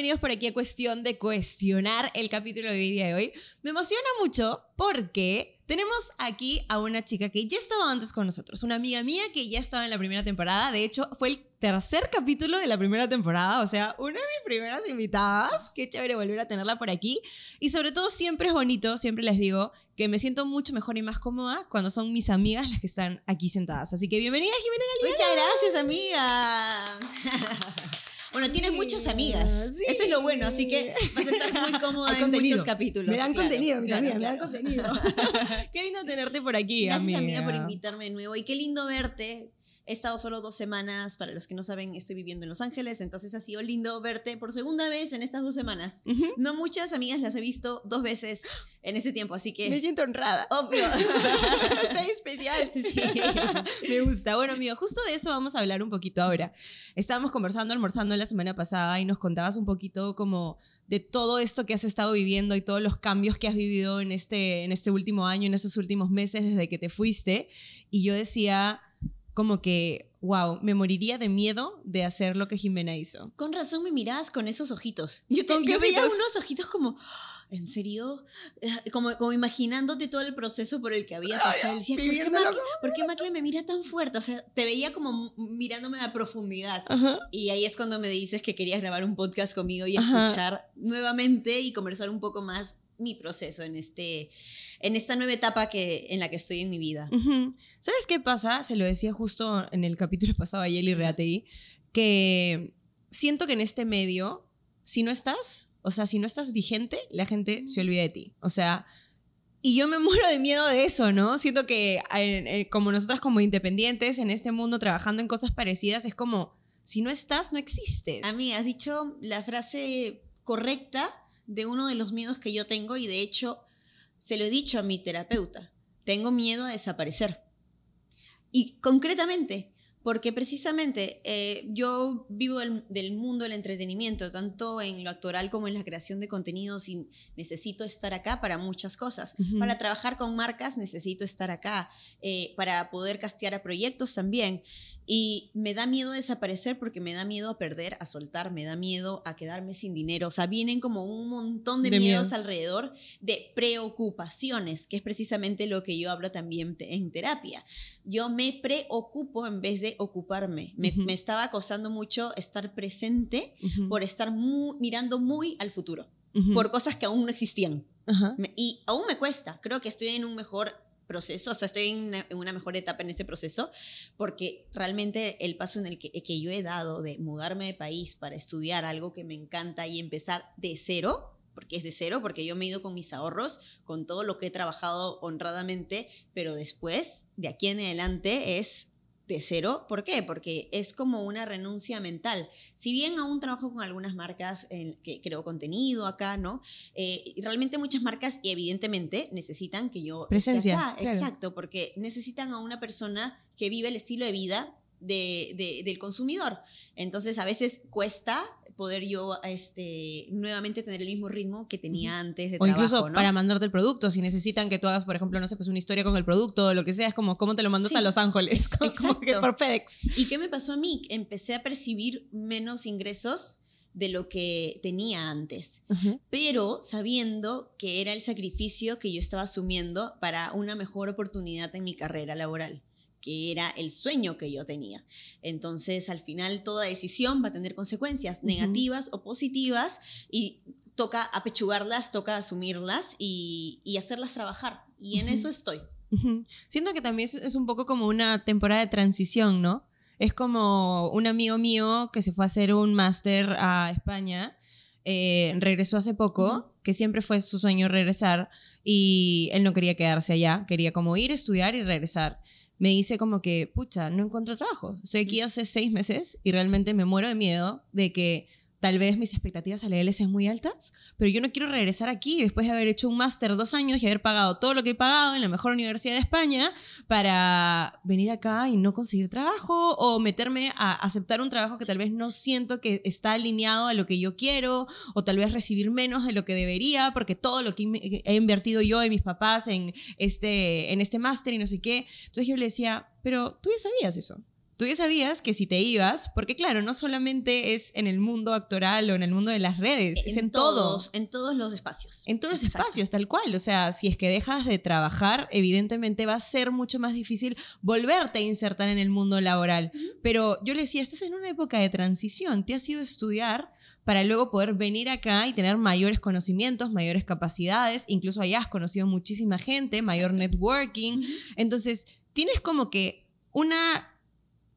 Bienvenidos por aquí a Cuestión de Cuestionar el capítulo de hoy día de hoy. Me emociona mucho porque tenemos aquí a una chica que ya ha estado antes con nosotros, una amiga mía que ya estaba en la primera temporada, de hecho fue el tercer capítulo de la primera temporada, o sea, una de mis primeras invitadas, qué chévere volver a tenerla por aquí y sobre todo siempre es bonito, siempre les digo que me siento mucho mejor y más cómoda cuando son mis amigas las que están aquí sentadas, así que bienvenida Jimena Galeana. Muchas gracias amiga. Bueno, tienes muchas amigas. Eso es lo bueno, así que vas a estar muy cómoda en muchos capítulos. Me dan contenido, mis amigas, me dan contenido. qué lindo tenerte por aquí, Gracias, amiga, por invitarme de nuevo. Y qué lindo verte. He estado solo dos semanas, para los que no saben, estoy viviendo en Los Ángeles, entonces ha sido lindo verte por segunda vez en estas dos semanas. No muchas amigas las he visto dos veces en ese tiempo, así que... Me siento honrada. Obvio. Soy especial. Sí. Me gusta. Bueno, amigo, justo de eso vamos a hablar un poquito ahora. Estábamos conversando, almorzando la semana pasada y nos contabas un poquito como de todo esto que has estado viviendo y todos los cambios que has vivido en este, en este último año, en estos últimos meses desde que te fuiste. Y yo decía como que, wow, me moriría de miedo de hacer lo que Jimena hizo. Con razón me mirabas con esos ojitos. Yo, te, yo veía unos ojitos como, ¿en serio? Eh, como, como imaginándote todo el proceso por el que había pasado. Decía, ¿por, qué Macle, ¿por qué Macle me mira tan fuerte? O sea, te veía como mirándome a profundidad. Y ahí es cuando me dices que querías grabar un podcast conmigo y escuchar nuevamente y conversar un poco más mi proceso en, este, en esta nueva etapa que, en la que estoy en mi vida. ¿Sabes qué pasa? Se lo decía justo en el capítulo pasado a Yeli Reatei, que siento que en este medio, si no estás, o sea, si no estás vigente, la gente se olvida de ti. O sea, y yo me muero de miedo de eso, ¿no? Siento que como nosotras como independientes en este mundo trabajando en cosas parecidas, es como, si no estás, no existes. A mí has dicho la frase correcta de uno de los miedos que yo tengo y de hecho se lo he dicho a mi terapeuta. Tengo miedo a desaparecer. Y concretamente, porque precisamente eh, yo vivo del mundo del entretenimiento, tanto en lo actoral como en la creación de contenidos y necesito estar acá para muchas cosas. Para trabajar con marcas necesito estar acá, eh, para poder castear a proyectos también. Y me da miedo desaparecer porque me da miedo a perder, a soltar, me da miedo a quedarme sin dinero. O sea, vienen como un montón de, miedos, alrededor de preocupaciones, que es precisamente lo que yo hablo también en terapia. Yo me preocupo en vez de ocuparme. Me, estaba costando mucho estar presente por estar mirando muy al futuro, por cosas que aún no existían. y aún me cuesta. Creo que estoy en un mejor proceso, o sea, estoy en una, mejor etapa en este proceso, porque realmente el paso en el que, que yo he dado de mudarme de país para estudiar algo que me encanta y empezar de cero, porque es de cero, porque yo me he ido con mis ahorros, con todo lo que he trabajado honradamente, pero después, de aquí en adelante, es de cero. ¿Por qué? Porque es como una renuncia mental. Si bien aún trabajo con algunas marcas en que creo contenido acá, ¿no? Eh, realmente muchas marcas y evidentemente necesitan que yo presencia. Exacto, porque necesitan a una persona que vive el estilo de vida de, del consumidor. Entonces a veces cuesta poder yo este, nuevamente tener el mismo ritmo que tenía antes de O incluso para mandarte el producto, si necesitan que tú hagas, por ejemplo, no sé, pues una historia con el producto o lo que sea, es como, ¿cómo te lo mandaste a Los Ángeles? Como, que por FedEx. ¿Y qué me pasó a mí? Empecé a percibir menos ingresos de lo que tenía antes, pero sabiendo que era el sacrificio que yo estaba asumiendo para una mejor oportunidad en mi carrera laboral que era el sueño que yo tenía. Entonces, al final, toda decisión va a tener consecuencias negativas o positivas y toca apechugarlas, toca asumirlas y, hacerlas trabajar. Y en eso estoy. Siento que también es, un poco como una temporada de transición, ¿no? Es como un amigo mío que se fue a hacer un máster a España, eh, regresó hace poco, que siempre fue su sueño regresar y él no quería quedarse allá, quería como ir, estudiar y regresar me dice como que, pucha, no encuentro trabajo. Estoy aquí hace seis meses y realmente me muero de miedo de que tal vez mis expectativas salariales sean muy altas, pero yo no quiero regresar aquí después de haber hecho un máster dos años y haber pagado todo lo que he pagado en la mejor universidad de España para venir acá y no conseguir trabajo o meterme a aceptar un trabajo que tal vez no siento que está alineado a lo que yo quiero o tal vez recibir menos de lo que debería porque todo lo que he invertido yo y mis papás en este, en este máster y no sé qué. Entonces yo le decía, pero tú ya sabías eso tú ya sabías que si te ibas, porque claro, no solamente es en el mundo actoral o en el mundo de las redes, es en todos, todo. En todos los espacios. En todos los espacios, tal cual. O sea, si es que dejas de trabajar, evidentemente va a ser mucho más difícil volverte a insertar en el mundo laboral. Pero yo le decía, estás en una época de transición, te has ido a estudiar para luego poder venir acá y tener mayores conocimientos, mayores capacidades, incluso hayas conocido muchísima gente, mayor networking. Entonces, tienes como que una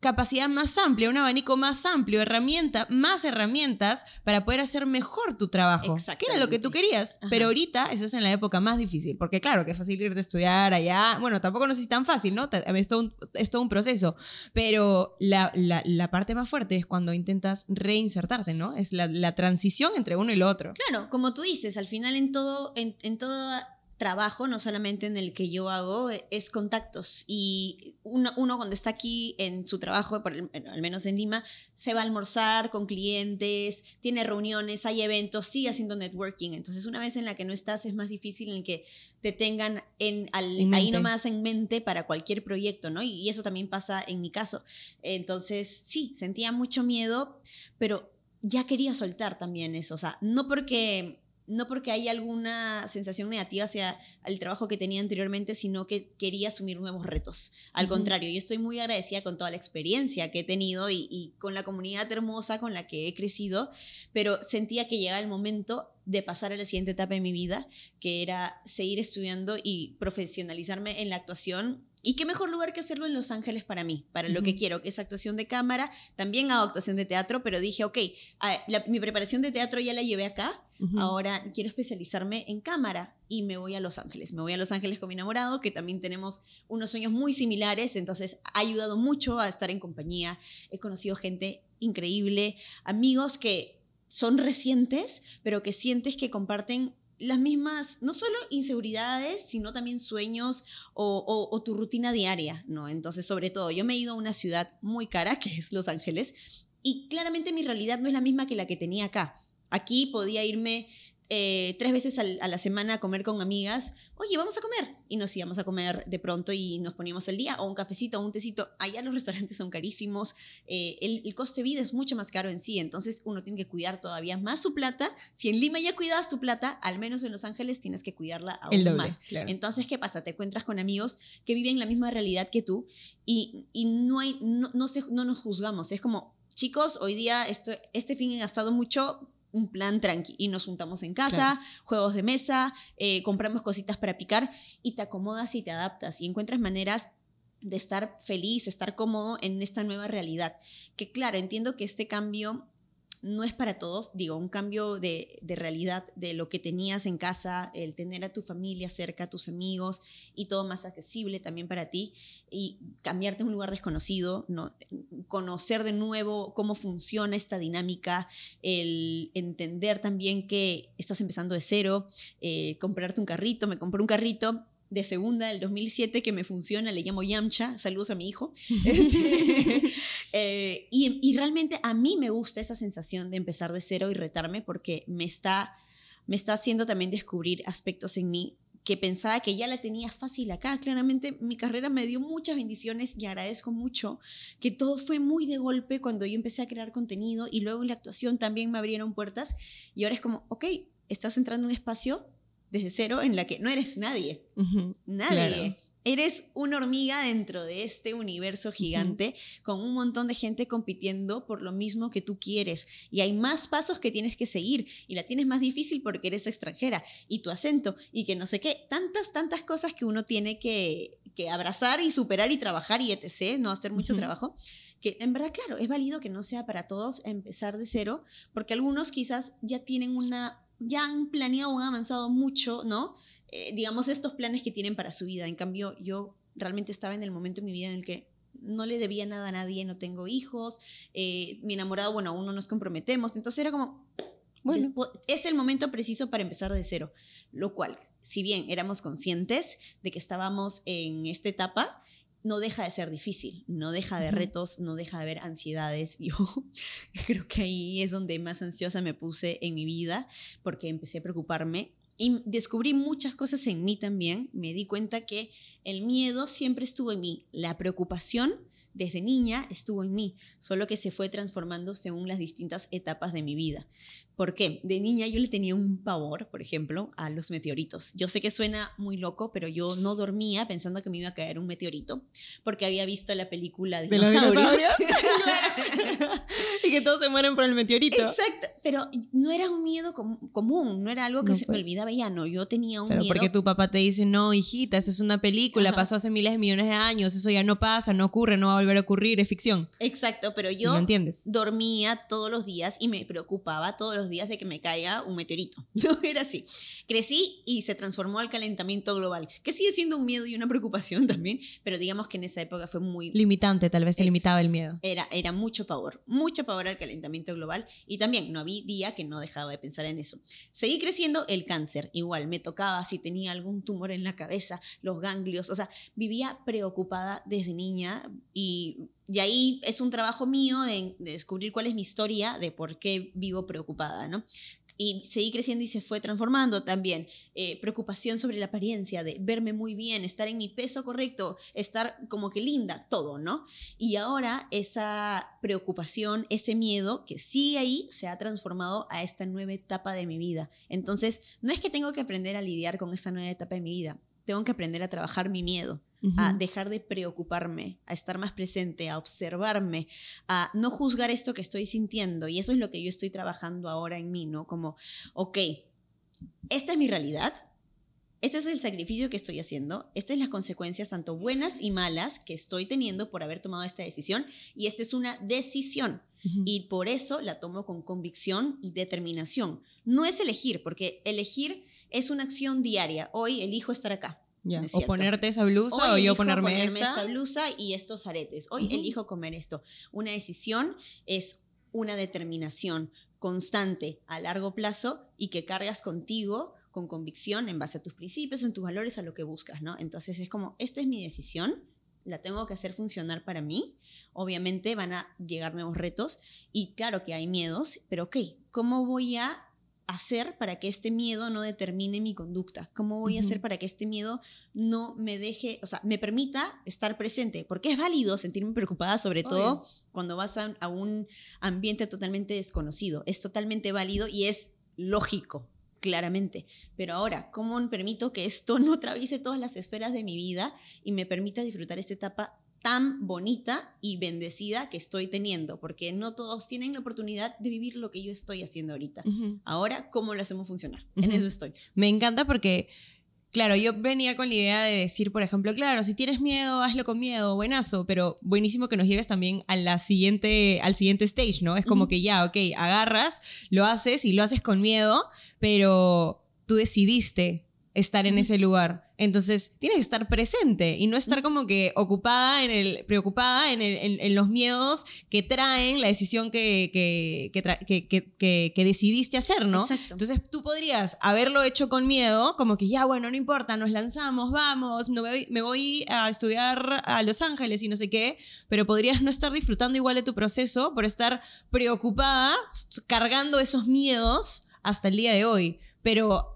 capacidad más amplia, un abanico más amplio, herramienta, más herramientas para poder hacer mejor tu trabajo. Que era lo que tú querías. Pero ahorita eso en la época más difícil, porque claro, que es fácil ir de estudiar allá. Bueno, tampoco no es tan fácil, ¿no? Es todo un, es todo un proceso. Pero la, la, parte más fuerte es cuando intentas reinsertarte, ¿no? Es la, la, transición entre uno y lo otro. Claro, como tú dices, al final en todo, en, en todo trabajo, no solamente en el que yo hago, e, es contactos. Y uno, cuando está aquí en su trabajo, por al menos en Lima, se va a almorzar con clientes, tiene reuniones, hay eventos, sigue haciendo networking. Entonces, una vez en la que no estás, es más difícil en que te tengan en, ahí nomás en mente para cualquier proyecto, ¿no? Y, y eso también pasa en mi caso. Entonces, sí, sentía mucho miedo, pero ya quería soltar también eso. O sea, no porque no porque hay alguna sensación negativa hacia el trabajo que tenía anteriormente, sino que quería asumir nuevos retos. Al contrario, yo estoy muy agradecida con toda la experiencia que he tenido y, con la comunidad hermosa con la que he crecido, pero sentía que llegaba el momento de pasar a la siguiente etapa de mi vida, que era seguir estudiando y profesionalizarme en la actuación y qué mejor lugar que hacerlo en Los Ángeles para mí, para lo que quiero, que es actuación de cámara. También hago actuación de teatro, pero dije, ok, mi preparación de teatro ya la llevé acá, ahora quiero especializarme en cámara y me voy a Los Ángeles. Me voy a Los Ángeles con mi enamorado, que también tenemos unos sueños muy similares, entonces ha ayudado mucho a estar en compañía. He conocido gente increíble, amigos que son recientes, pero que sientes que comparten las mismas, no solo inseguridades, sino también sueños o, tu rutina diaria, ¿no? Entonces, sobre todo, yo me he ido a una ciudad muy cara, que es Los Ángeles, y claramente mi realidad no es la misma que la que tenía acá. Aquí podía irme eh, tres veces a la semana a comer con amigas, oye, vamos a comer. Y nos íbamos a comer de pronto y nos poníamos el día, o un cafecito, o un tecito. Allá los restaurantes son carísimos, eh, el, coste de vida es mucho más caro en sí, entonces uno tiene que cuidar todavía más su plata. Si en Lima ya cuidabas tu plata, al menos en Los Ángeles tienes que cuidarla aún más. Entonces, ¿qué pasa? Te encuentras con amigos que viven la misma realidad que tú y, y no, hay, no, no, no nos juzgamos. Es como, chicos, hoy día esto, este fin he gastado mucho, un plan tranqui y nos juntamos en casa, juegos de mesa, eh, compramos cositas para picar y te acomodas y te adaptas y encuentras maneras de estar feliz, estar cómodo en esta nueva realidad. Que claro, entiendo que este cambio no es para todos, digo, un cambio de, realidad de lo que tenías en casa, el tener a tu familia cerca, a tus amigos y todo más accesible también para ti y cambiarte a un lugar desconocido, ¿no? conocer de nuevo cómo funciona esta dinámica, el entender también que estás empezando de cero, eh, comprarte un carrito, me compré un carrito de segunda del 2007 que me funciona, le llamo Yamcha, saludos a mi hijo. Este, eh, y, realmente a mí me gusta esa sensación de empezar de cero y retarme porque me está, me está haciendo también descubrir aspectos en mí que pensaba que ya la tenía fácil acá. Claramente mi carrera me dio muchas bendiciones y agradezco mucho que todo fue muy de golpe cuando yo empecé a crear contenido y luego en la actuación también me abrieron puertas y ahora es como, ok, estás entrando en un espacio desde cero en la que no eres nadie. Nadie. Eres una hormiga dentro de este universo gigante con un montón de gente compitiendo por lo mismo que tú quieres. Y hay más pasos que tienes que seguir y la tienes más difícil porque eres extranjera y tu acento y que no sé qué. Tantas, tantas cosas que uno tiene que, abrazar y superar y trabajar y etc. No hacer mucho trabajo. Que en verdad, claro, es válido que no sea para todos empezar de cero porque algunos quizás ya tienen una ya han planeado han avanzado mucho, ¿no? Eh, digamos, estos planes que tienen para su vida. En cambio, yo realmente estaba en el momento en mi vida en el que no le debía nada a nadie, no tengo hijos, eh, mi enamorado, bueno, aún no nos comprometemos. Entonces era como, bueno, es el momento preciso para empezar de cero. Lo cual, si bien éramos conscientes de que estábamos en esta etapa, no deja de ser difícil, no deja de retos, no deja de haber ansiedades. Yo creo que ahí es donde más ansiosa me puse en mi vida, porque empecé a preocuparme y descubrí muchas cosas en mí también. Me di cuenta que el miedo siempre estuvo en mí, la preocupación desde niña estuvo en mí, solo que se fue transformando según las distintas etapas de mi vida. ¿Por qué? De niña yo le tenía un pavor, por ejemplo, a los meteoritos. Yo sé que suena muy loco, pero yo no dormía pensando que me iba a caer un meteorito, porque había visto la película de, dinosaurios. Y que todos se mueren por el meteorito. Exacto, pero no era un miedo común, no era algo que se me pues. olvidaba ya, no, yo tenía un pero miedo. porque tu papá te dice, no, hijita, eso es una película, pasó hace miles de millones de años, eso ya no pasa, no ocurre, no va a volver a ocurrir, es ficción. Exacto, pero yo entiendes? dormía todos los días y me preocupaba todos los días de que me caiga un meteorito. No era así. Crecí y se transformó al calentamiento global, que sigue siendo un miedo y una preocupación también, pero digamos que en esa época fue muy... Limitante, tal vez te limitaba el miedo. Era, era mucho pavor, mucho pavor al calentamiento global y también no había día que no dejaba de pensar en eso. Seguí creciendo el cáncer, igual, me tocaba si tenía algún tumor en la cabeza, los ganglios, o sea, vivía preocupada desde niña y y ahí es un trabajo mío de, descubrir cuál es mi historia de por qué vivo preocupada, ¿no? Y seguí creciendo y se fue transformando también. Eh, preocupación sobre la apariencia, de verme muy bien, estar en mi peso correcto, estar como que linda, todo, ¿no? Y ahora esa preocupación, ese miedo que sigue ahí, se ha transformado a esta nueva etapa de mi vida. Entonces, no es que tengo que aprender a lidiar con esta nueva etapa de mi vida, tengo que aprender a trabajar mi miedo a dejar de preocuparme, a estar más presente, a observarme, a no juzgar esto que estoy sintiendo. Y eso es lo que yo estoy trabajando ahora en mí, ¿no? Como, ok, esta es mi realidad, este es el sacrificio que estoy haciendo, estas son las consecuencias tanto buenas y malas que estoy teniendo por haber tomado esta decisión y esta es una decisión. Y por eso la tomo con convicción y determinación. No es elegir, porque elegir es una acción diaria. Hoy elijo estar acá o ponerte esa blusa o yo ponerme, esta. blusa y estos aretes. Hoy elijo comer esto. Una decisión es una determinación constante a largo plazo y que cargas contigo con convicción en base a tus principios, en tus valores, a lo que buscas, ¿no? Entonces es como, esta es mi decisión, la tengo que hacer funcionar para mí. Obviamente van a llegar nuevos retos y claro que hay miedos, pero ok, ¿cómo voy a hacer para que este miedo no determine mi conducta? ¿Cómo voy a hacer para que este miedo no me deje, o sea, me permita estar presente? Porque es válido sentirme preocupada, sobre todo cuando vas a, a, un ambiente totalmente desconocido. Es totalmente válido y es lógico, claramente. Pero ahora, ¿cómo permito que esto no atraviese todas las esferas de mi vida y me permita disfrutar esta etapa tan bonita y bendecida que estoy teniendo, porque no todos tienen la oportunidad de vivir lo que yo estoy haciendo ahorita. Ahora, ¿cómo lo hacemos funcionar? En eso estoy. Me encanta porque, claro, yo venía con la idea de decir, por ejemplo, claro, si tienes miedo, hazlo con miedo, buenazo, pero buenísimo que nos lleves también a la siguiente, al siguiente stage, ¿no? Es como que ya, ok, agarras, lo haces y lo haces con miedo, pero tú decidiste estar en ese lugar. Entonces, tienes que estar presente y no estar como que ocupada, en el, preocupada en, en, los miedos que traen la decisión que, que, que, que decidiste hacer, ¿no? Entonces, tú podrías haberlo hecho con miedo, como que ya, bueno, no importa, nos lanzamos, vamos, no me, me voy a estudiar a Los Ángeles y no sé qué, pero podrías no estar disfrutando igual de tu proceso por estar preocupada, cargando esos miedos hasta el día de hoy. Pero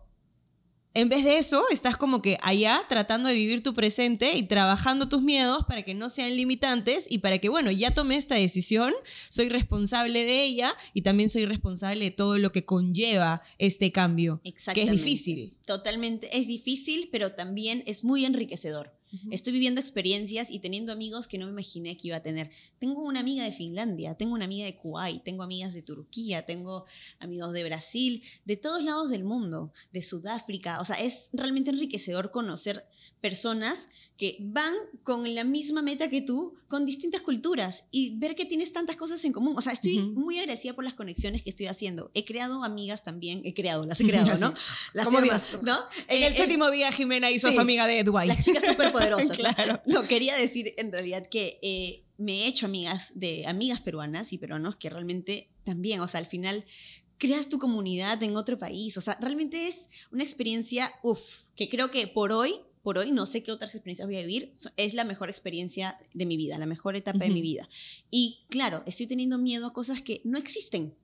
en vez de eso, estás como que allá tratando de vivir tu presente y trabajando tus miedos para que no sean limitantes y para que, bueno, ya tomé esta decisión, soy responsable de ella y también soy responsable de todo lo que conlleva este cambio. Que es difícil. Totalmente, es difícil, pero también es muy enriquecedor. Estoy viviendo experiencias y teniendo amigos que no me imaginé que iba a tener. Tengo una amiga de Finlandia, tengo una amiga de Kuwait, tengo amigas de Turquía, tengo amigos de Brasil, de todos lados del mundo, de Sudáfrica. O sea, es realmente enriquecedor conocer personas que van con la misma meta que tú, con distintas culturas y ver que tienes tantas cosas en común. O sea, estoy muy agradecida por las conexiones que estoy haciendo. He creado amigas también, he creado, las he creado, ¿no? Las ¿no? En el eh, séptimo día Jimena hizo su amiga de Dubai. Las chicas súper poderosas. ¿no? Claro. No, quería decir en realidad que eh, me he hecho amigas de amigas peruanas y peruanos que realmente también, o sea, al final creas tu comunidad en otro país. O sea, realmente es una experiencia, uff, que creo que por hoy, por hoy, no sé qué otras experiencias voy a vivir, es la mejor experiencia de mi vida, la mejor etapa de mi vida. Y claro, estoy teniendo miedo a cosas que no existen,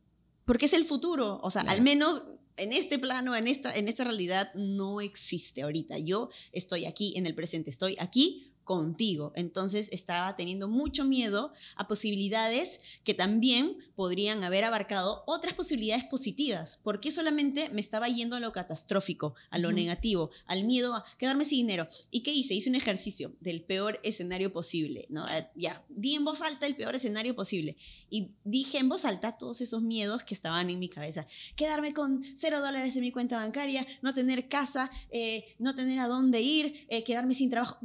porque es el futuro. O sea, Claro. al menos en este plano, en esta, en esta realidad, no existe ahorita. Yo estoy aquí en el presente, estoy aquí contigo. Entonces estaba teniendo mucho miedo a posibilidades que también podrían haber abarcado otras posibilidades positivas. porque solamente me estaba yendo a lo catastrófico, a lo negativo, al miedo a quedarme sin dinero? ¿Y qué hice? Hice un ejercicio del peor escenario posible. ¿no? Eh, Ya, di en voz alta el peor escenario posible. Y dije en voz alta todos esos miedos que estaban en mi cabeza. Quedarme con cero dólares en mi cuenta bancaria, no tener casa, eh, no tener a dónde ir, eh, quedarme sin trabajo.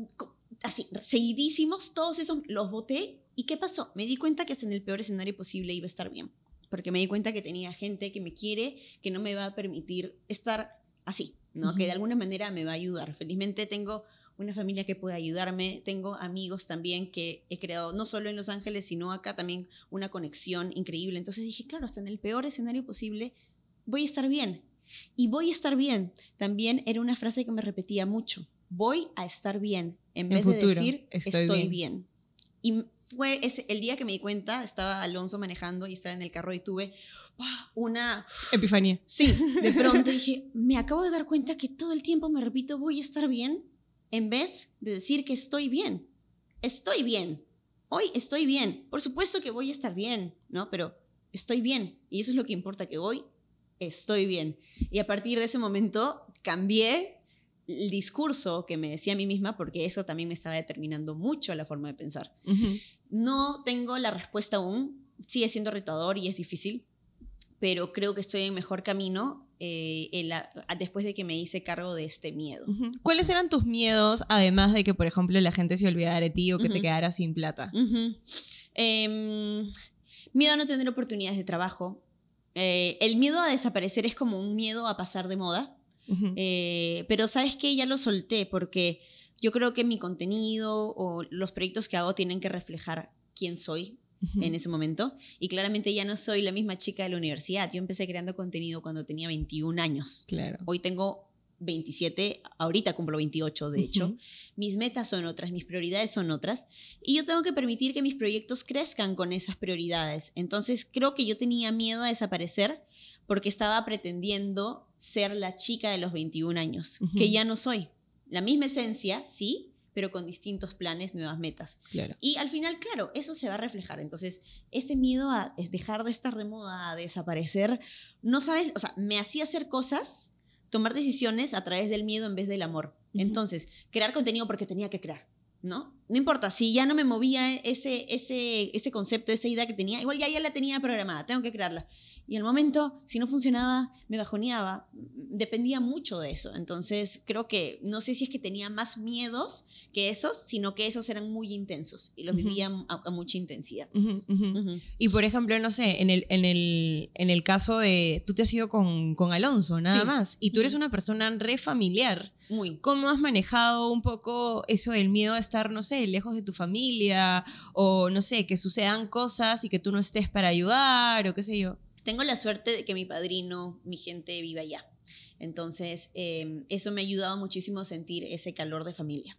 Así, seguidísimos, todos esos los boté. ¿Y qué pasó? Me di cuenta que hasta en el peor escenario posible iba a estar bien. Porque me di cuenta que tenía gente que me quiere, que no me va a permitir estar así, ¿no? Que de alguna manera me va a ayudar. Felizmente tengo una familia que puede ayudarme, tengo amigos también que he creado, no solo en Los Ángeles, sino acá también una conexión increíble. Entonces dije, claro, hasta en el peor escenario posible voy a estar bien. Y voy a estar bien también era una frase que me repetía mucho. Voy a estar bien, en vez de futuro, decir estoy estoy, bien. bien. Y fue ese, el día que me di cuenta, estaba Alonso manejando y estaba en el carro y tuve una Epifanía. Sí, de pronto dije, me acabo de dar cuenta que todo el tiempo me repito voy a estar bien en vez de decir que estoy bien. Estoy bien. Hoy estoy bien. Por supuesto que voy a estar bien, ¿no? Pero estoy bien. Y eso es lo que importa, que hoy estoy bien. Y a partir de ese momento cambié el discurso que me decía a mí misma porque eso también me estaba determinando mucho la forma de pensar. Ujú. No tengo la respuesta aún, sigue siendo retador y es difícil, pero creo que estoy en mejor camino eh, en la- después de que me hice cargo de este miedo. Ujú. ¿Cuáles eran tus miedos, además de que, por ejemplo, la gente se olvidara de ti o que te Ujú. quedaras sin plata? Em, miedo a no tener oportunidades de trabajo. Eh, el miedo a desaparecer es como un miedo a pasar de moda. Ujú. Eh, pero sabes que ya lo solté porque yo creo que mi contenido o los proyectos que hago tienen que reflejar quién soy Ujú. en ese momento. Y claramente ya no soy la misma chica de la universidad. Yo empecé creando contenido cuando tenía 21 años. Claro. Hoy tengo 27, ahorita cumplo 28 de hecho. Ujú. Mis metas son otras, mis prioridades son otras. Y yo tengo que permitir que mis proyectos crezcan con esas prioridades. Entonces creo que yo tenía miedo a desaparecer porque estaba pretendiendo ser la chica de los 21 años, que ya no soy. La misma esencia, sí, pero con distintos planes, nuevas metas. Claro. Y al final, claro, eso se va a reflejar. Entonces, ese miedo a dejar de estar de moda, a desaparecer, no sabes, o sea, me hacía hacer cosas, tomar decisiones a través del miedo en vez del amor. Entonces, crear contenido porque tenía que crear, ¿no? No importa, si ya no me movía ese, ese, ese concepto, esa idea que tenía, igual ya, ya la tenía programada, tengo que crearla. Y al momento, si no funcionaba, me bajoneaba. Dependía mucho de eso. Entonces, creo que no sé si es que tenía más miedos que esos, sino que esos eran muy intensos y los Ujú. vivía a, a mucha intensidad. Y por ejemplo, no sé, en el, en el, en el caso de, tú te has ido con, con Alonso, nada Sí. más, y tú eres una persona re familiar. Muy. ¿Cómo has manejado un poco eso del miedo a estar, no sé, lejos de tu familia o, no sé, que sucedan cosas y que tú no estés para ayudar o qué sé yo? Tengo la suerte de que mi padrino, mi gente vive allá. Entonces, eh, eso me ha ayudado muchísimo a sentir ese calor de familia.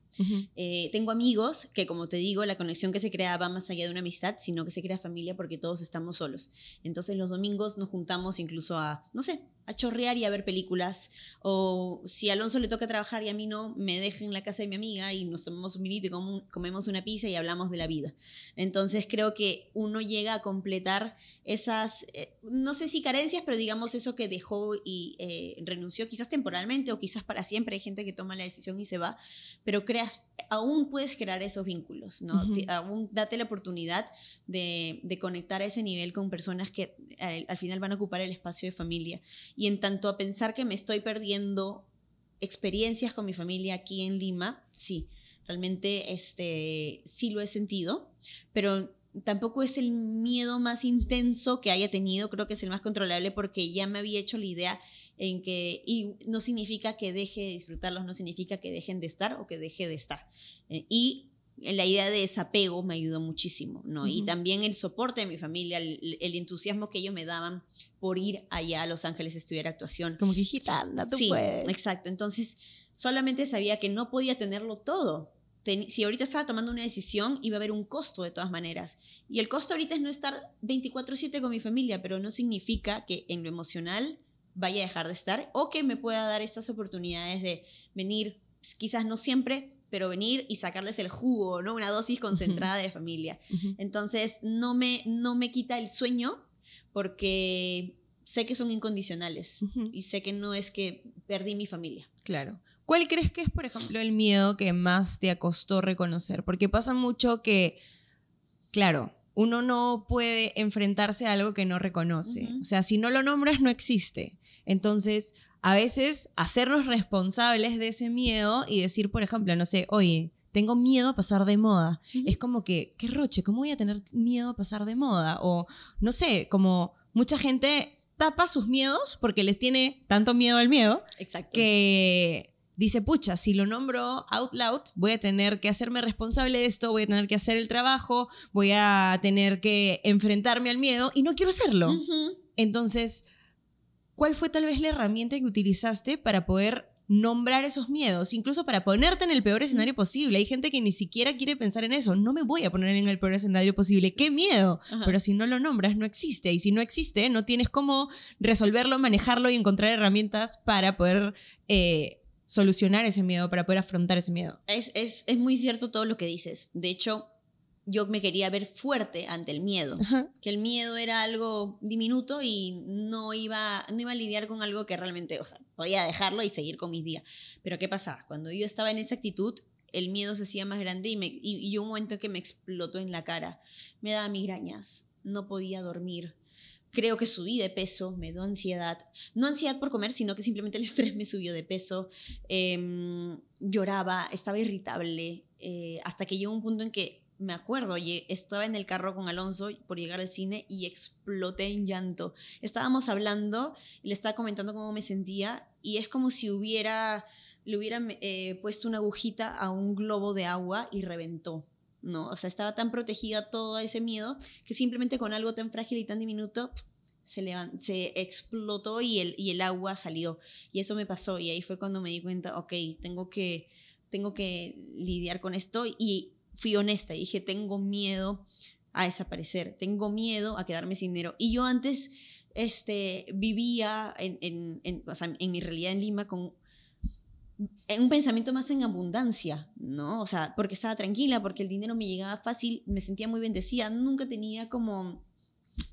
Eh, tengo amigos que, como te digo, la conexión que se crea va más allá de una amistad, sino que se crea familia porque todos estamos solos. Entonces los domingos nos juntamos incluso a, no sé, a chorrear y a ver películas. O si a Alonso le toca trabajar y a mí no, me deja en la casa de mi amiga y nos tomamos un minuto y com- comemos una pizza y hablamos de la vida. Entonces creo que uno llega a completar esas, eh, no sé si carencias, pero digamos eso que dejó y eh, renunció, quizás temporalmente o quizás para siempre. Hay gente que toma la decisión y se va, pero creas, aún puedes crear esos vínculos, ¿no? Te- aún date la oportunidad de, de conectar a ese nivel con personas que al, al final van a ocupar el espacio de familia. Y en tanto a pensar que me estoy perdiendo experiencias con mi familia aquí en Lima, sí, realmente este, sí lo he sentido, pero tampoco es el miedo más intenso que haya tenido, creo que es el más controlable porque ya me había hecho la idea en que, y no significa que deje de disfrutarlos, no significa que dejen de estar o que deje de estar. Eh, y la idea de desapego me ayudó muchísimo, ¿no? Y también el soporte de mi familia, el, el entusiasmo que ellos me daban por ir allá a Los Ángeles a estudiar actuación. Como que hijita, anda, tú sí, puedes. exacto. Entonces, solamente sabía que no podía tenerlo todo. Ten- si ahorita estaba tomando una decisión, iba a haber un costo de todas maneras. Y el costo ahorita es no estar 24/7 con mi familia, pero no significa que en lo emocional vaya a dejar de estar o que me pueda dar estas oportunidades de venir, quizás no siempre, pero venir y sacarles el jugo, ¿no? Una dosis concentrada de familia. Entonces, no me, no me quita el sueño porque sé que son incondicionales y sé que no es que perdí mi familia. Claro. ¿Cuál crees que es, por ejemplo, el miedo que más te costó reconocer? Porque pasa mucho que, claro, uno no puede enfrentarse a algo que no reconoce. O sea, si no lo nombras, no existe. Entonces, a veces, hacernos responsables de ese miedo y decir, por ejemplo, no sé, oye, tengo miedo a pasar de moda. Es como que, qué roche, ¿cómo voy a tener miedo a pasar de moda? O, no sé, como mucha gente tapa sus miedos porque les tiene tanto miedo al miedo Exacto. que dice, pucha, si lo nombro out loud, voy a tener que hacerme responsable de esto, voy a tener que hacer el trabajo, voy a tener que enfrentarme al miedo y no quiero hacerlo. Entonces, ¿cuál fue tal vez la herramienta que utilizaste para poder nombrar esos miedos, incluso para ponerte en el peor escenario posible? Hay gente que ni siquiera quiere pensar en eso, no me voy a poner en el peor escenario posible, qué miedo, Ajá. pero si no lo nombras, no existe, y si no existe, no tienes cómo resolverlo, manejarlo y encontrar herramientas para poder eh, solucionar ese miedo, para poder afrontar ese miedo. Es, es, es muy cierto todo lo que dices. De hecho, yo me quería ver fuerte ante el miedo. Ajá. Que el miedo era algo diminuto y no iba, no iba a lidiar con algo que realmente, o sea, podía dejarlo y seguir con mis días. Pero ¿qué pasaba? Cuando yo estaba en esa actitud, el miedo se hacía más grande y, me, y, y un momento que me explotó en la cara. Me daba migrañas, no podía dormir. Creo que subí de peso, me dio ansiedad. No ansiedad por comer, sino que simplemente el estrés me subió de peso. Em, lloraba, estaba irritable, eh, hasta que llegó un punto en que me acuerdo, estaba en el carro con Alonso por llegar al cine y exploté en llanto. Estábamos hablando, le estaba comentando cómo me sentía y es como si hubiera, le hubiera eh, puesto una agujita a un globo de agua y reventó. No, o sea, estaba tan protegida todo ese miedo que simplemente con algo tan frágil y tan diminuto se, levan- se explotó y el, y el agua salió. Y eso me pasó y ahí fue cuando me di cuenta, ok, tengo que, tengo que lidiar con esto y fui honesta y dije, tengo miedo a desaparecer, tengo miedo a quedarme sin dinero. Y yo antes este, vivía en, en, en, o sea, en mi realidad en Lima con un pensamiento más en abundancia, ¿no? O sea, porque estaba tranquila, porque el dinero me llegaba fácil, me sentía muy bendecida, nunca tenía como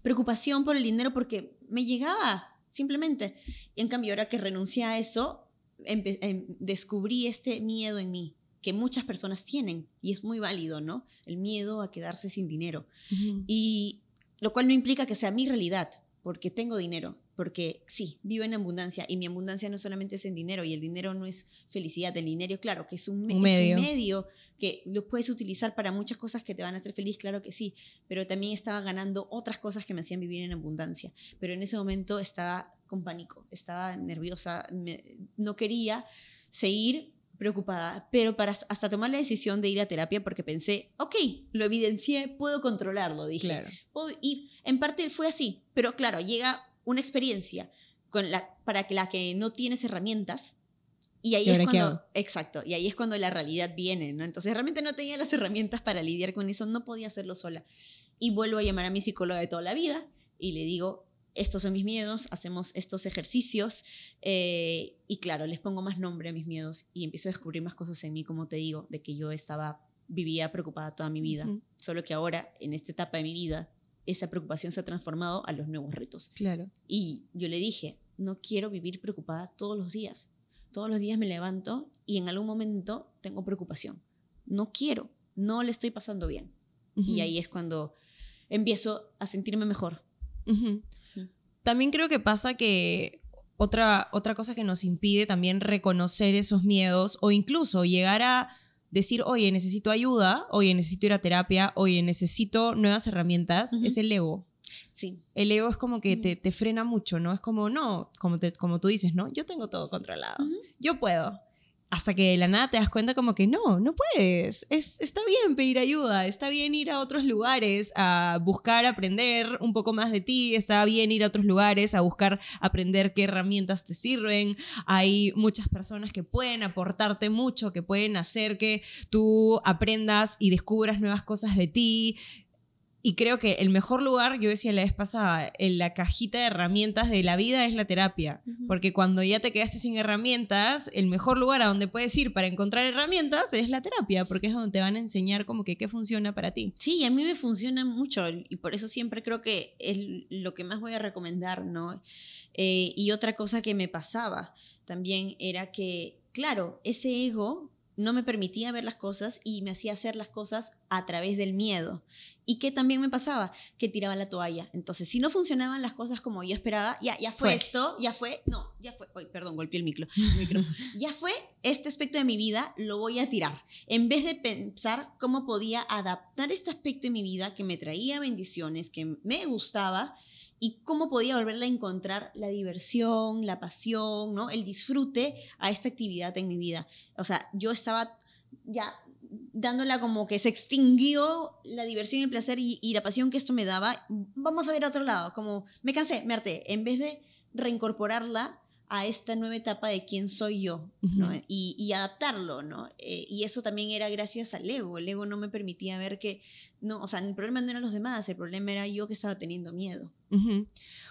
preocupación por el dinero porque me llegaba simplemente. Y en cambio, ahora que renuncié a eso, em, descubrí este miedo en mí que muchas personas tienen y es muy válido, ¿no? El miedo a quedarse sin dinero. Y lo cual no implica que sea mi realidad, porque tengo dinero, porque sí, vivo en abundancia y mi abundancia no solamente es en dinero y el dinero no es felicidad, el dinero, claro, que es un, me- Un es medio. un medio que lo puedes utilizar para muchas cosas que te van a hacer feliz, claro que sí, pero también estaba ganando otras cosas que me hacían vivir en abundancia, pero en ese momento estaba con pánico, estaba nerviosa, me- no quería seguir preocupada, pero para hasta tomar la decisión de ir a terapia porque pensé, ok, lo evidencié, puedo controlarlo, dije. Claro. Y en parte fue así, pero claro, llega una experiencia con la, para que la que no tienes herramientas y ahí ¿Y es cuando, exacto, y ahí es cuando la realidad viene, ¿no? Entonces realmente no tenía las herramientas para lidiar con eso, no podía hacerlo sola. Y vuelvo a llamar a mi psicóloga de toda la vida y le digo, estos son mis miedos, hacemos estos ejercicios eh, y claro, les pongo más nombre a mis miedos y empiezo a descubrir más cosas en mí, como te digo, de que yo estaba, vivía preocupada toda mi vida, solo que ahora, en esta etapa de mi vida, esa preocupación se ha transformado a los nuevos retos. Claro. Y yo le dije, no quiero vivir preocupada todos los días. Todos los días me levanto y en algún momento tengo preocupación. No quiero, no le estoy pasando bien. Y ahí es cuando empiezo a sentirme mejor. Ujú. También creo que pasa que otra, otra cosa que nos impide también reconocer esos miedos o incluso llegar a decir, oye, necesito ayuda, oye, necesito ir a terapia, oye, necesito nuevas herramientas, es el ego. Sí. El ego es como que te, te frena mucho, ¿no? Es como, no, como, te, como tú dices, ¿no? Yo tengo todo controlado. Yo puedo. Hasta que de la nada te das cuenta como que no, no puedes. Es, está bien pedir ayuda, está bien ir a otros lugares a buscar aprender un poco más de ti, está bien ir a otros lugares a buscar aprender qué herramientas te sirven. Hay muchas personas que pueden aportarte mucho, que pueden hacer que tú aprendas y descubras nuevas cosas de ti. Y creo que el mejor lugar, yo decía la vez pasada, en la cajita de herramientas de la vida es la terapia. Porque cuando ya te quedaste sin herramientas, el mejor lugar a donde puedes ir para encontrar herramientas es la terapia, porque es donde te van a enseñar como que qué funciona para ti. Sí, a mí me funciona mucho y por eso siempre creo que es lo que más voy a recomendar, ¿no? Eh, y otra cosa que me pasaba también era que, claro, ese ego no me permitía ver las cosas y me hacía hacer las cosas a través del miedo. ¿Y qué también me pasaba? Que tiraba la toalla. Entonces, si no funcionaban las cosas como yo esperaba, ya, ya fue, Fue. esto, ya fue, no, ya fue, Uy, perdón, golpeé el micro, el micro. ya fue este aspecto de mi vida, lo voy a tirar. En vez de pensar cómo podía adaptar este aspecto de mi vida que me traía bendiciones, que me gustaba, y cómo podía volverle a encontrar la diversión, la pasión, ¿no? el disfrute a esta actividad en mi vida. O sea, yo estaba ya dándola como que se extinguió la diversión y el placer y, y la pasión que esto me daba. Vamos a ver a otro lado, como me cansé, me harté, en vez de reincorporarla a esta nueva etapa de quién soy yo, ¿no? Ujú. y, y adaptarlo, ¿no? Eh, y eso también era gracias al ego. El ego no me permitía ver que, no, o sea, el problema no eran los demás, el problema era yo que estaba teniendo miedo.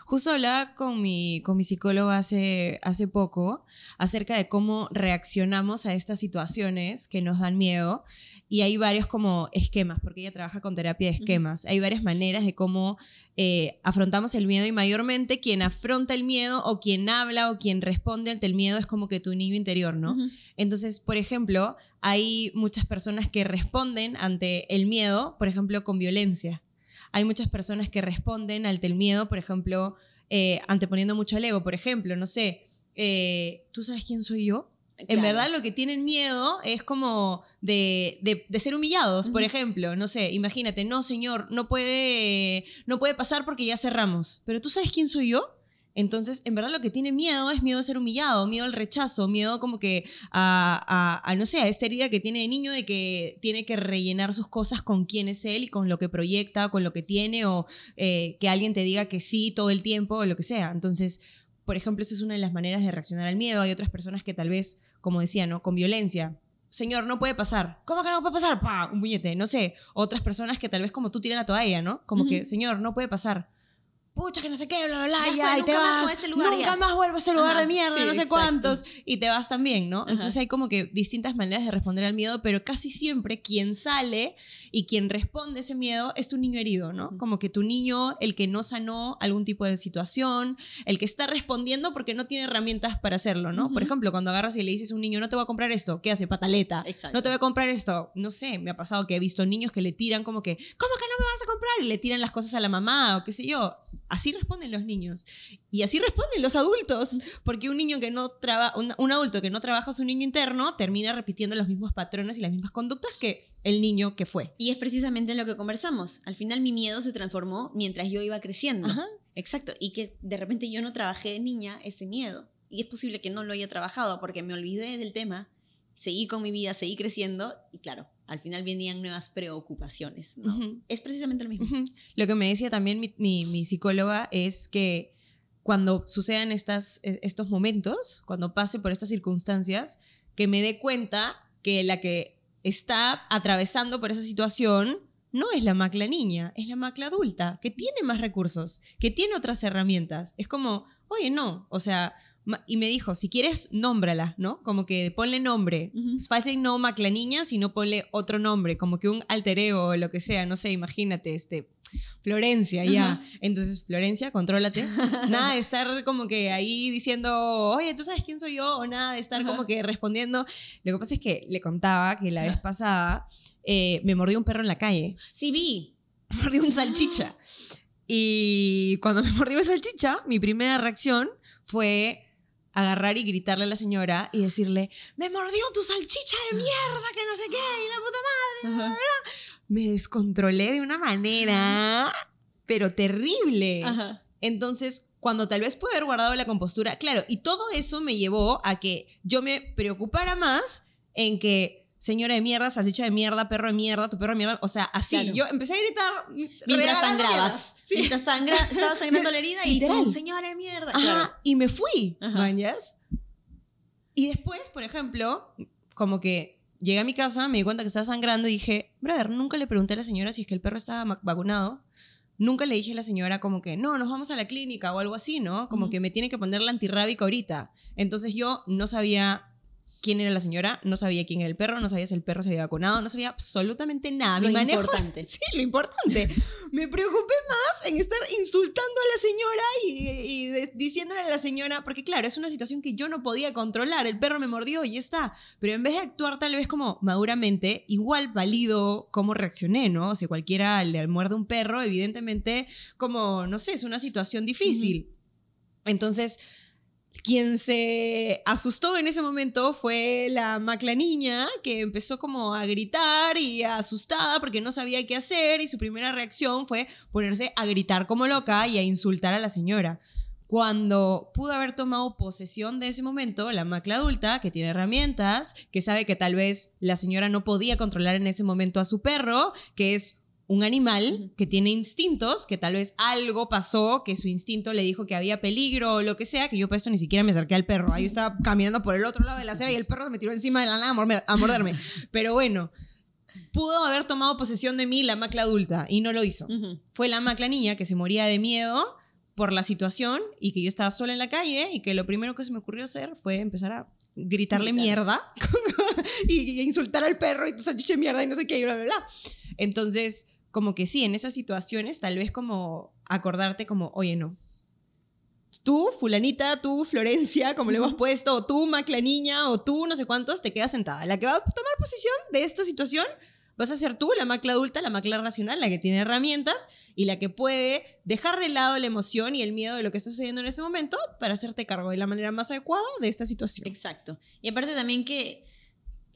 Justo hablaba con mi, con mi psicóloga hace, hace poco acerca de cómo reaccionamos a estas situaciones que nos dan miedo y hay varios como esquemas, porque ella trabaja con terapia de esquemas, hay varias maneras de cómo eh, afrontamos el miedo y mayormente quien afronta el miedo o quien habla o quien responde ante el miedo es como que tu niño interior, ¿no? Entonces, por ejemplo, hay muchas personas que responden ante el miedo, por ejemplo, con violencia. Hay muchas personas que responden ante el miedo, por ejemplo, eh, anteponiendo mucho al ego. Por ejemplo, no sé, eh, ¿tú sabes quién soy yo? En verdad lo que tienen miedo es como de, de- de ser humillados, por ejemplo. No sé, imagínate, no señor, no puede, no puede pasar porque ya cerramos. Pero ¿tú sabes quién soy yo? Entonces, en verdad lo que tiene miedo es miedo a ser humillado, miedo al rechazo, miedo como que a, a- a, no sé, a esta herida que tiene de niño de que tiene que rellenar sus cosas con quién es él y con lo que proyecta, con lo que tiene o eh, que alguien te diga que sí todo el tiempo o lo que sea. Entonces, por ejemplo, esa es una de las maneras de reaccionar al miedo. Hay otras personas que tal vez, como decía, ¿no? Con violencia. Señor, no puede pasar. ¿Cómo que no puede pasar? Pa, un puñete, no sé. Otras personas que tal vez como tú tiran la toalla, ¿no? Como que, señor, no puede pasar. Pucha, que no sé qué, bla, bla, bla, Ya ya, fue, y te nunca más vas. este lugar, nunca ya. más vuelvo a ese lugar Ajá, de mierda, sí, no sé exacto. cuántos. Y te vas también, ¿no? Ajá. Entonces hay como que distintas maneras de responder al miedo, pero casi siempre quien sale y quien responde ese miedo es tu niño herido, ¿no? Como que tu niño, el que no sanó algún tipo de situación, el que está respondiendo porque no tiene herramientas para hacerlo, ¿no? Por ejemplo, cuando agarras y le dices a un niño, no te voy a comprar esto, ¿qué hace? Pataleta. Exacto. No te voy a comprar esto. No sé, me ha pasado que he visto niños que le tiran como que, ¿cómo que no me vas a comprar? Y le tiran las cosas a la mamá o qué sé yo. Así responden los niños. Y así responden los adultos. Porque un niño que no trabaja, un, un adulto que no trabaja su niño interno termina repitiendo los mismos patrones y las mismas conductas que el niño que fue. Y es precisamente lo que conversamos. Al final mi miedo se transformó mientras yo iba creciendo. Ajá. Exacto. Y que de repente yo no trabajé de niña ese miedo. Y es posible que no lo haya trabajado porque me olvidé del tema, seguí con mi vida, seguí creciendo y claro, al final venían nuevas preocupaciones. ¿no? Es precisamente lo mismo. Lo que me decía también mi, mi- mi psicóloga es que cuando sucedan estas, eh, estos momentos, cuando pase por estas circunstancias, que me dé cuenta que la que está atravesando por esa situación no es la macla niña, es la macla adulta, que tiene más recursos, que tiene otras herramientas. Es como, oye, no, o sea, y me dijo, si quieres, nómbrala, ¿no? Como que ponle nombre. Fácil no macla niña, sino ponle otro nombre, como que un alter ego o lo que sea, no sé, imagínate, este, Florencia, ya. Ajá. Entonces, Florencia, contrólate. nada de estar como que ahí diciendo, oye, ¿tú sabes quién soy yo? O nada de estar como que respondiendo. Lo que pasa es que le contaba que la vez pasada eh, me mordió un perro en la calle. Sí, vi. Me mordió un salchicha. Y cuando me mordió el salchicha, mi primera reacción fue agarrar y gritarle a la señora y decirle, me mordió tu salchicha de mierda, que no sé qué, y la puta madre. Me descontrolé de una manera pero terrible. Ajá. Entonces, cuando tal vez pude haber guardado la compostura, claro, y todo eso me llevó a que yo me preocupara más en que señora de mierda, salchicha de mierda, perro de mierda, tu perro de mierda, o sea, así. Claro. Yo empecé a gritar Mientras sangrabas. Sí. Mientras sangra, estaba sangrando la herida y tú, señora de mierda. Ajá, Claro. y me fui. ¿mañas? Y después, por ejemplo, como que llegué a mi casa, me di cuenta que estaba sangrando y dije, brother, nunca le pregunté a la señora si es que el perro estaba vacunado. Nunca le dije a la señora como que, no, nos vamos a la clínica o algo así, ¿no? Como que me tiene que poner la antirrábica ahorita. Entonces yo no sabía quién era la señora, no sabía quién era el perro, no sabía si el perro se había vacunado, no sabía absolutamente nada. Lo Mi manejo importante. Sí, lo importante. Me preocupé más en estar insultando a la señora y, y diciéndole a la señora, porque claro, es una situación que yo no podía controlar. El perro me mordió y ya está. Pero en vez de actuar tal vez como maduramente, igual valido cómo reaccioné, ¿no? O sea, cualquiera le muerde un perro, evidentemente, como, no sé, es una situación difícil. Entonces, quien se asustó en ese momento fue la macla niña, que empezó como a gritar y asustada porque no sabía qué hacer y su primera reacción fue ponerse a gritar como loca y a insultar a la señora. Cuando pudo haber tomado posesión de ese momento, la macla adulta, que tiene herramientas, que sabe que tal vez la señora no podía controlar en ese momento a su perro, que es un animal que tiene instintos, que tal vez algo pasó, que su instinto le dijo que había peligro o lo que sea, que yo por eso ni siquiera me acerqué al perro. Ahí yo estaba caminando por el otro lado de la acera y el perro se me tiró encima de la nada a morder- a morderme. Pero bueno, pudo haber tomado posesión de mí la macla adulta y no lo hizo. Fue la macla niña que se moría de miedo por la situación y que yo estaba sola en la calle y que lo primero que se me ocurrió hacer fue empezar a gritarle Gritar. mierda y, y insultar al perro y tu salchicha de mierda y no sé qué y bla, bla, bla. Entonces, como que sí, en esas situaciones tal vez como acordarte como, oye, no. Tú, fulanita, tú, Florencia, como le hemos puesto, o tú, macla niña, o tú, no sé cuántos, te quedas sentada. La que va a tomar posición de esta situación vas a ser tú, la macla adulta, la macla racional, la que tiene herramientas y la que puede dejar de lado la emoción y el miedo de lo que está sucediendo en ese momento para hacerte cargo de la manera más adecuada de esta situación. Exacto. Y aparte también que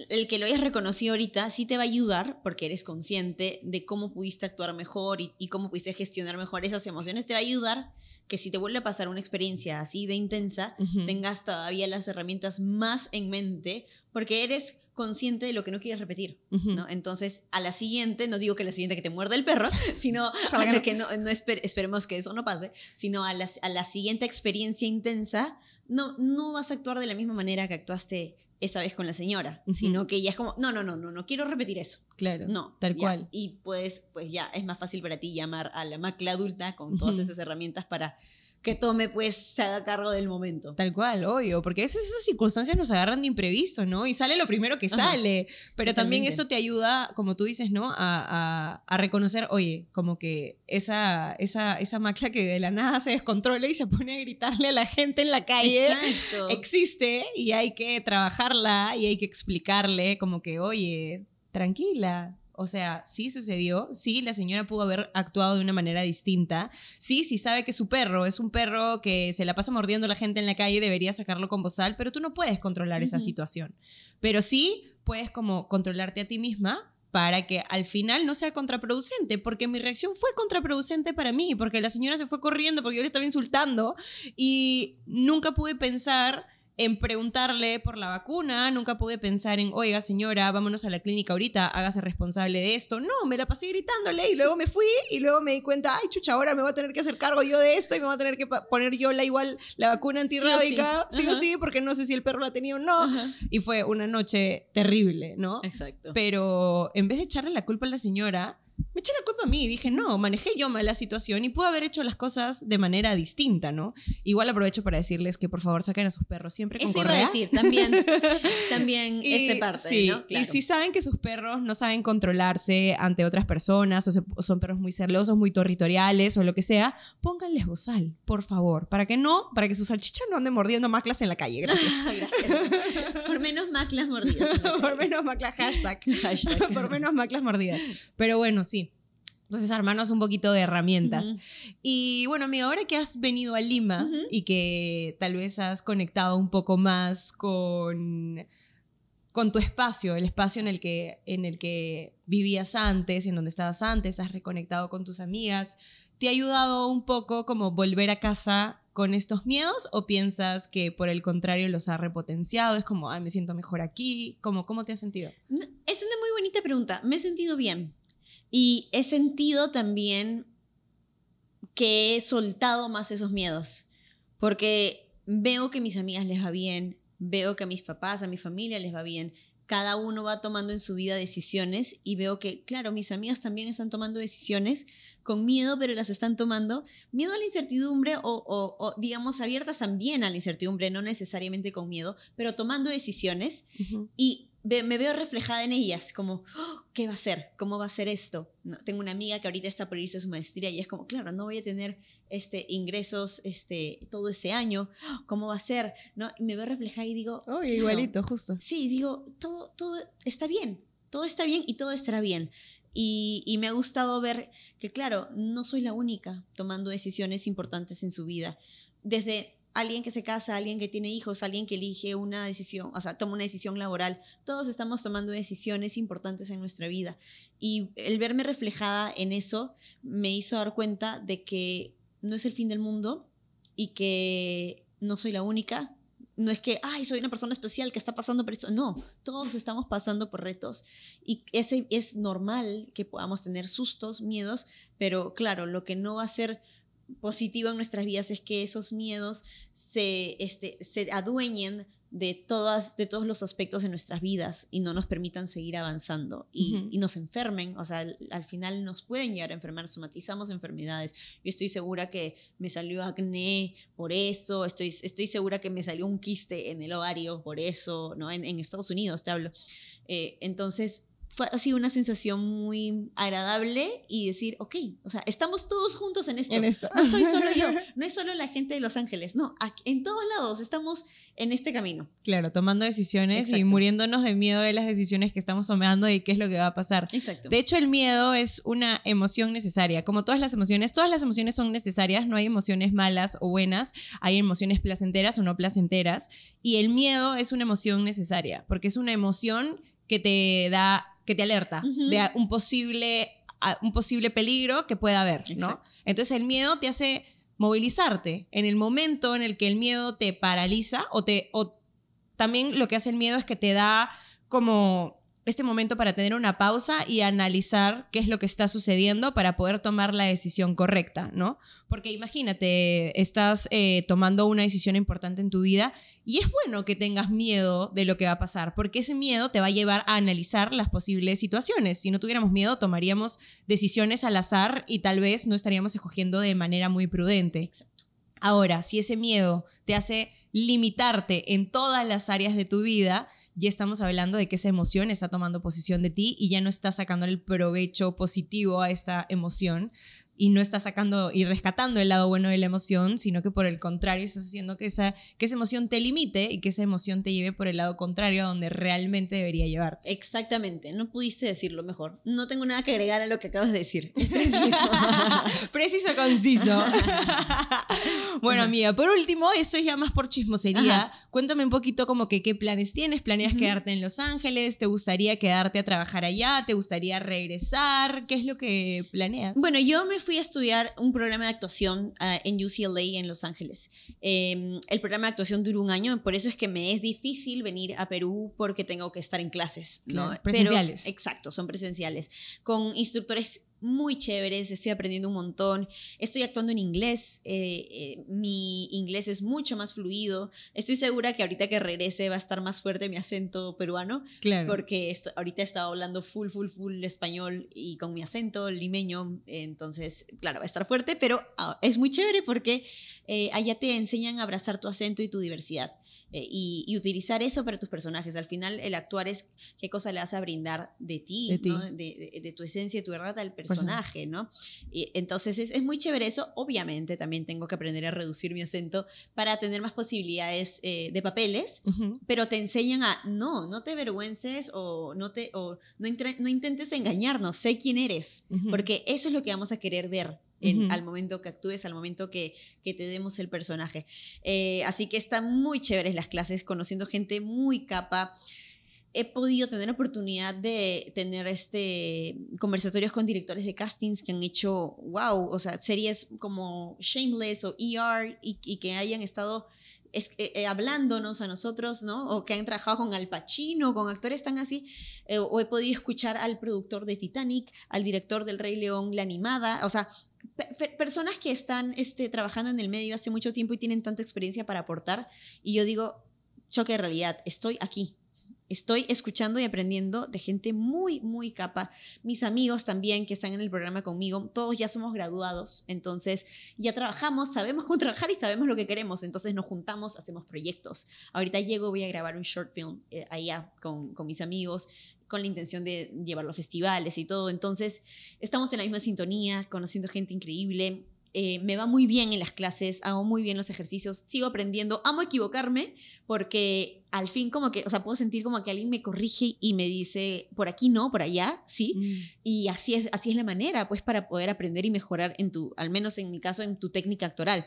el que lo hayas reconocido ahorita sí te va a ayudar porque eres consciente de cómo pudiste actuar mejor y, y cómo pudiste gestionar mejor esas emociones. Te va a ayudar que si te vuelve a pasar una experiencia así de intensa, tengas todavía las herramientas más en mente porque eres consciente de lo que no quieres repetir. ¿no? Entonces, a la siguiente, no digo que la siguiente que te muerda el perro, sino que a no. la que no, no esper- esperemos que eso no pase, sino a la, a la siguiente experiencia intensa, no, no vas a actuar de la misma manera que actuaste esa vez con la señora, sino que ya es como, no, no, no, no, no quiero repetir eso. Claro. No, Tal ya. cual. Y pues, pues ya es más fácil para ti llamar a la macla adulta con todas esas herramientas para que tome, pues, se haga cargo del momento. Tal cual, obvio, porque a veces esas circunstancias nos agarran de imprevisto, ¿no? Y sale lo primero que Ajá. sale, pero también eso te ayuda, como tú dices, ¿no? A, a- a reconocer, oye, como que esa, esa, esa macla que de la nada se descontrola y se pone a gritarle a la gente en la calle. Exacto. Existe y hay que trabajarla y hay que explicarle como que, oye, tranquila. O sea, sí sucedió, sí, la señora pudo haber actuado de una manera distinta, sí, sí sabe que su perro es un perro que se la pasa mordiendo a la gente en la calle, debería sacarlo con bozal, pero tú no puedes controlar esa situación. Pero sí puedes como controlarte a ti misma para que al final no sea contraproducente, porque mi reacción fue contraproducente para mí, porque la señora se fue corriendo porque yo le estaba insultando y nunca pude pensar en preguntarle por la vacuna, nunca pude pensar en, oiga señora, vámonos a la clínica ahorita, hágase responsable de esto. No, me la pasé gritándole y luego me fui y luego me di cuenta, ay chucha, ahora me voy a tener que hacer cargo yo de esto y me voy a tener que poner yo la igual, la vacuna antirrábica, Sí o sí. sí o sí, porque no sé si el perro la tenía o no. Ajá. Y fue una noche terrible, ¿no? Exacto. Pero en vez de echarle la culpa a la señora, me eché la culpa a mí y dije, no, manejé yo mal la situación y pude haber hecho las cosas de manera distinta, ¿no? Igual aprovecho para decirles que por favor saquen a sus perros siempre con Eso iba correa. a decir, también, también Y, esa parte, sí, ¿no? Y si saben que sus perros no saben controlarse ante otras personas o, se- o son perros muy celosos, muy territoriales o lo que sea, pónganles bozal, por favor, para que no, para que su salchicha no ande mordiendo maclas en la calle, gracias. Gracias. Por menos maclas mordidas. por menos maclas, hashtag. Hashtag. por menos maclas mordidas. Pero bueno, sí. Entonces, armarnos un poquito de herramientas. Ujú. Y bueno, amiga, ahora que has venido a Lima Ujú. y que tal vez has conectado un poco más con con tu espacio, el espacio en el, que, en el que vivías antes, en donde estabas antes, has reconectado con tus amigas, ¿te ha ayudado un poco como volver a casa con estos miedos o piensas que por el contrario los ha repotenciado? Es como, ay, me siento mejor aquí. ¿Cómo, cómo te has sentido? Es una muy bonita pregunta. Me he sentido bien. Y he sentido también que he soltado más esos miedos. Porque veo que a mis amigas les va bien, veo que a mis papás, a mi familia les va bien. Cada uno va tomando en su vida decisiones y veo que, claro, mis amigas también están tomando decisiones con miedo, pero las están tomando. Miedo a la incertidumbre o, digamos, abiertas también a la incertidumbre, no necesariamente con miedo, pero tomando decisiones. Y me veo reflejada en ellas, como, oh, ¿qué va a ser? ¿Cómo va a ser esto? No, tengo una amiga que ahorita está por irse a su maestría y es como, claro, no voy a tener este, ingresos este, todo ese año, ¿cómo va a ser? ¿No? me veo reflejada y digo, oh, igualito, justo. Sí, digo, todo, todo está bien, todo está bien y todo estará bien. Y, y me ha gustado ver que, claro, no soy la única tomando decisiones importantes en su vida. Desde alguien que se casa, alguien que tiene hijos, alguien que elige una decisión, o sea, toma una decisión laboral. Todos estamos tomando decisiones importantes en nuestra vida. Y el verme reflejada en eso me hizo dar cuenta de que no es el fin del mundo y que no soy la única. No es que, ay, soy una persona especial que está pasando por esto. No, todos estamos pasando por retos y ese es normal que podamos tener sustos, miedos, pero claro, lo que no va a ser positivo en nuestras vidas es que esos miedos se, este, se adueñen de, todas, de todos los aspectos de nuestras vidas y no nos permitan seguir avanzando y, nos enfermen, o sea, al, final nos pueden llegar a enfermar, somatizamos enfermedades. Yo estoy segura que me salió acné por eso, estoy, estoy segura que me salió un quiste en el ovario por eso, ¿no? En, en Estados Unidos te hablo. Eh, entonces, fue así una sensación muy agradable y decir, ok, o sea, estamos todos juntos en esto. En esto. No soy solo yo, no es solo la gente de Los Ángeles, no, en todos lados estamos en este camino. Claro, tomando decisiones y muriéndonos de miedo de las decisiones que estamos tomando y qué es lo que va a pasar. Exacto. De hecho, el miedo es una emoción necesaria, como todas las emociones, todas las emociones son necesarias, no hay emociones malas o buenas, hay emociones placenteras o no placenteras, y el miedo es una emoción necesaria, porque es una emoción que te da que te alerta de un posible, un posible peligro que pueda haber, ¿no? Entonces el miedo te hace movilizarte. En el momento en el que el miedo te paraliza o te o también lo que hace el miedo es que te da como este momento para tener una pausa y analizar qué es lo que está sucediendo para poder tomar la decisión correcta, ¿no? Porque imagínate, estás eh, tomando una decisión importante en tu vida y es bueno que tengas miedo de lo que va a pasar, porque ese miedo te va a llevar a analizar las posibles situaciones. Si no tuviéramos miedo, tomaríamos decisiones al azar y tal vez no estaríamos escogiendo de manera muy prudente. Exacto. Ahora, si ese miedo te hace limitarte en todas las áreas de tu vida, ya estamos hablando de que esa emoción está tomando posición de ti y ya no estás sacando el provecho positivo a esta emoción y no estás sacando y rescatando el lado bueno de la emoción, sino que por el contrario estás haciendo que esa, que esa emoción te limite y que esa emoción te lleve por el lado contrario a donde realmente debería llevarte. Exactamente, no pudiste decirlo mejor. No tengo nada que agregar a lo que acabas de decir. Es preciso. preciso, conciso. bueno, amiga, por último, esto es ya más por chismosería. Cuéntame un poquito como que qué planes tienes. ¿Planeas quedarte en Los Ángeles? ¿Te gustaría quedarte a trabajar allá? ¿Te gustaría regresar? ¿Qué es lo que planeas? Bueno, yo me fui a estudiar un programa de actuación ah, en UCLA en Los Ángeles. Em, el programa de actuación dura un año, por eso es que me es difícil venir a Perú porque tengo que estar en clases. ¿no? presenciales. exacto, son presenciales. Con instructores muy chéveres, estoy aprendiendo un montón, estoy actuando en inglés, eh, eh, mi inglés es mucho más fluido, estoy segura que ahorita que regrese va a estar más fuerte mi acento peruano, claro. porque ahorita he estado hablando full, full, full español y con mi acento limeño, entonces, claro, va a estar fuerte, pero ah, es muy chévere porque eh, allá te enseñan a abrazar tu acento y tu diversidad. Eh, y, utilizar eso para tus personajes. Al final, el actuar es qué cosa le vas a brindar de ti, de, tu esencia, de tu verdad al personaje, ¿no? Y, entonces, es, muy chévere eso. Obviamente, también tengo que aprender a reducir mi acento para tener más posibilidades eh, de papeles, pero te enseñan a, no, no te avergüences o no, te, o no, no intentes engañarnos, sé quién eres, porque eso es lo que vamos a querer ver al momento que actúes, al momento que, que te demos el personaje. Eh, así que están muy chéveres las clases, conociendo gente muy capa. he podido tener oportunidad de tener este conversatorios con directores de castings que han hecho, wow, o sea, series como Shameless o ER y, y que hayan estado es, eh, eh, hablándonos a nosotros, ¿no? O que han trabajado con Al Pacino, con actores tan así, eh, o he podido escuchar al productor de Titanic, al director del Rey León, la animada, o sea, personas que están este, trabajando en el medio hace mucho tiempo y tienen tanta experiencia para aportar, y yo digo, choque de realidad, estoy aquí. Estoy escuchando y aprendiendo de gente muy, muy capa. Mis amigos también que están en el programa conmigo, todos ya somos graduados, entonces ya trabajamos, sabemos cómo trabajar y sabemos lo que queremos, entonces nos juntamos, hacemos proyectos. Ahorita llego, voy a grabar un short film eh, allá con, con mis amigos con la intención de llevarlo a festivales y todo. Entonces, estamos en la misma sintonía, conociendo gente increíble. Eh, me va muy bien en las clases, hago muy bien los ejercicios, sigo aprendiendo, amo equivocarme porque al fin como que, o sea, puedo sentir como que alguien me corrige y me dice, por aquí no, por allá, sí. Mm. Y así es, así es la manera, pues, para poder aprender y mejorar en tu, al menos en mi caso, en tu técnica actoral.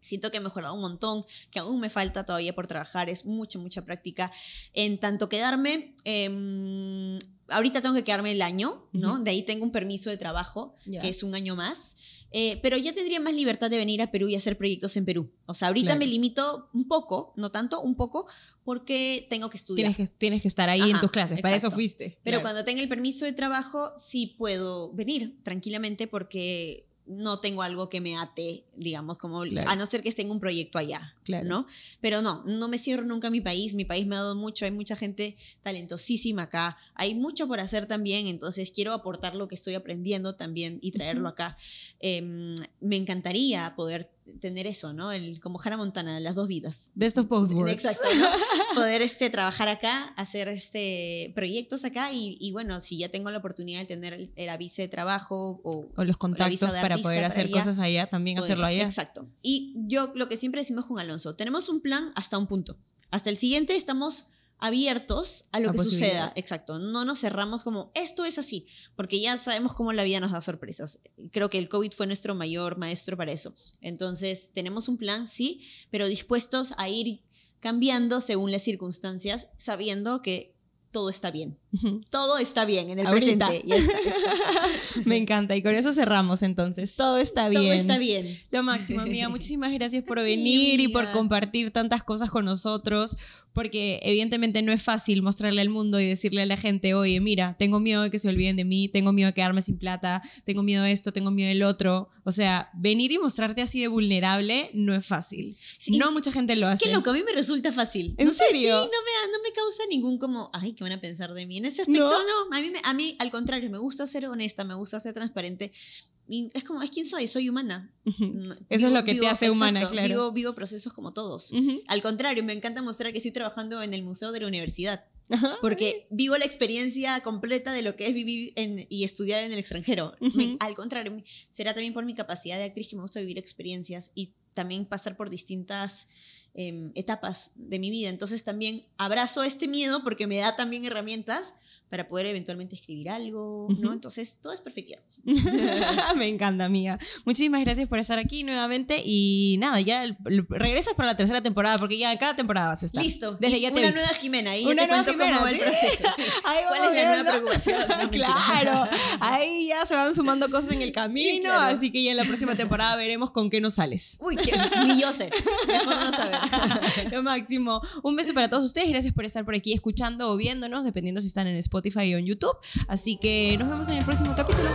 Siento que he mejorado un montón, que aún me falta todavía por trabajar, es mucha, mucha práctica. En tanto quedarme, em, ahorita tengo que quedarme el año, ¿no? De ahí tengo un permiso de trabajo, que es un año más. Eh, pero ya tendría más libertad de venir a Perú y hacer proyectos en Perú. O sea, ahorita Claro. me limito un poco, no tanto, un poco, porque tengo que estudiar. Tienes que, tienes que estar ahí en tus clases, para eso fuiste. Pero Claro. cuando tenga el permiso de trabajo, sí puedo venir tranquilamente porque no tengo algo que me ate, digamos, como Claro. a no ser que esté en un proyecto allá, Claro. ¿no? Pero no, no me cierro nunca a mi país, mi país me ha dado mucho, hay mucha gente talentosísima acá, hay mucho por hacer también, entonces quiero aportar lo que estoy aprendiendo también y traerlo acá. Em, me encantaría poder tener eso, ¿no? El, como Hannah Montana, las dos vidas. Best of both worlds. Exacto. ¿no? Poder este, trabajar acá, hacer este, proyectos acá y, y bueno, si ya tengo la oportunidad de tener el, el aviso de trabajo o, O los contactos visa para artista poder para hacer allá, cosas allá, también poder- hacerlo allá. Exacto. Y yo lo que siempre decimos con Alonso, tenemos un plan hasta un punto. Hasta el siguiente estamos abiertos a lo A que suceda. Exacto. No nos cerramos como esto es así, porque ya sabemos cómo la vida nos da sorpresas. Creo que el COVID fue nuestro mayor maestro para eso. Entonces, tenemos un plan, sí, pero dispuestos a ir cambiando según las circunstancias, sabiendo que todo está bien. Todo está bien en el Ahorita. presente. Ya está, exacto. Me encanta y con eso cerramos entonces. Todo está bien. Todo está bien. Lo máximo, amiga. Muchísimas gracias por venir y por compartir tantas cosas con nosotros, porque evidentemente no es fácil mostrarle al mundo y decirle a la gente, oye, mira, tengo miedo de que se olviden de mí, tengo miedo de quedarme sin plata, tengo miedo de esto, tengo miedo del otro. O sea, venir y mostrarte así de vulnerable no es fácil. Sí, no mucha gente lo hace. Qué loco, a mí me resulta fácil. ¿En No sé, serio? Sí, no me, no me causa ningún como, ay, ¿qué van a pensar de mí? En ese aspecto, no. A, mí me- a mí, al contrario, me gusta ser honesta, me gusta ser transparente. Y es como, es quien soy, soy humana. No, Eso es lo que te hace humana, exacto, claro. Vivo, vivo procesos como todos. Ujú. Al contrario, me encanta mostrar que estoy trabajando en el museo de la universidad. Ajá. Porque vivo la experiencia completa de lo que es vivir en- y estudiar en el extranjero. Me- Ujú. al contrario, será también por mi capacidad de actriz que me gusta vivir experiencias y también pasar por distintas em, etapas de mi vida. Entonces también abrazo este miedo porque me da también herramientas para poder eventualmente escribir algo, ¿no? Entonces todo es perspectiva. Me encanta, amiga. Muchísimas gracias por estar aquí nuevamente y nada, ya el- el- regresas para la tercera temporada porque ya cada temporada vas a estar. Listo. Desde Y ya te una aviso. nueva Jimena. Ahí Una ya te nueva cuento cómo va el Jimena, ¿sí? proceso. sí. Ahí ¿Cuál vamos es la nueva preocupación? No, claro, ahí ya se van sumando cosas en el camino, claro. así que ya en la próxima temporada veremos con qué nos sales. Uy, que, ni yo sé. Mejor no saber. Lo máximo. Un beso para todos ustedes. Gracias por estar por aquí escuchando o viéndonos, dependiendo si están en Spotify o en YouTube. Así que nos vemos en el próximo capítulo.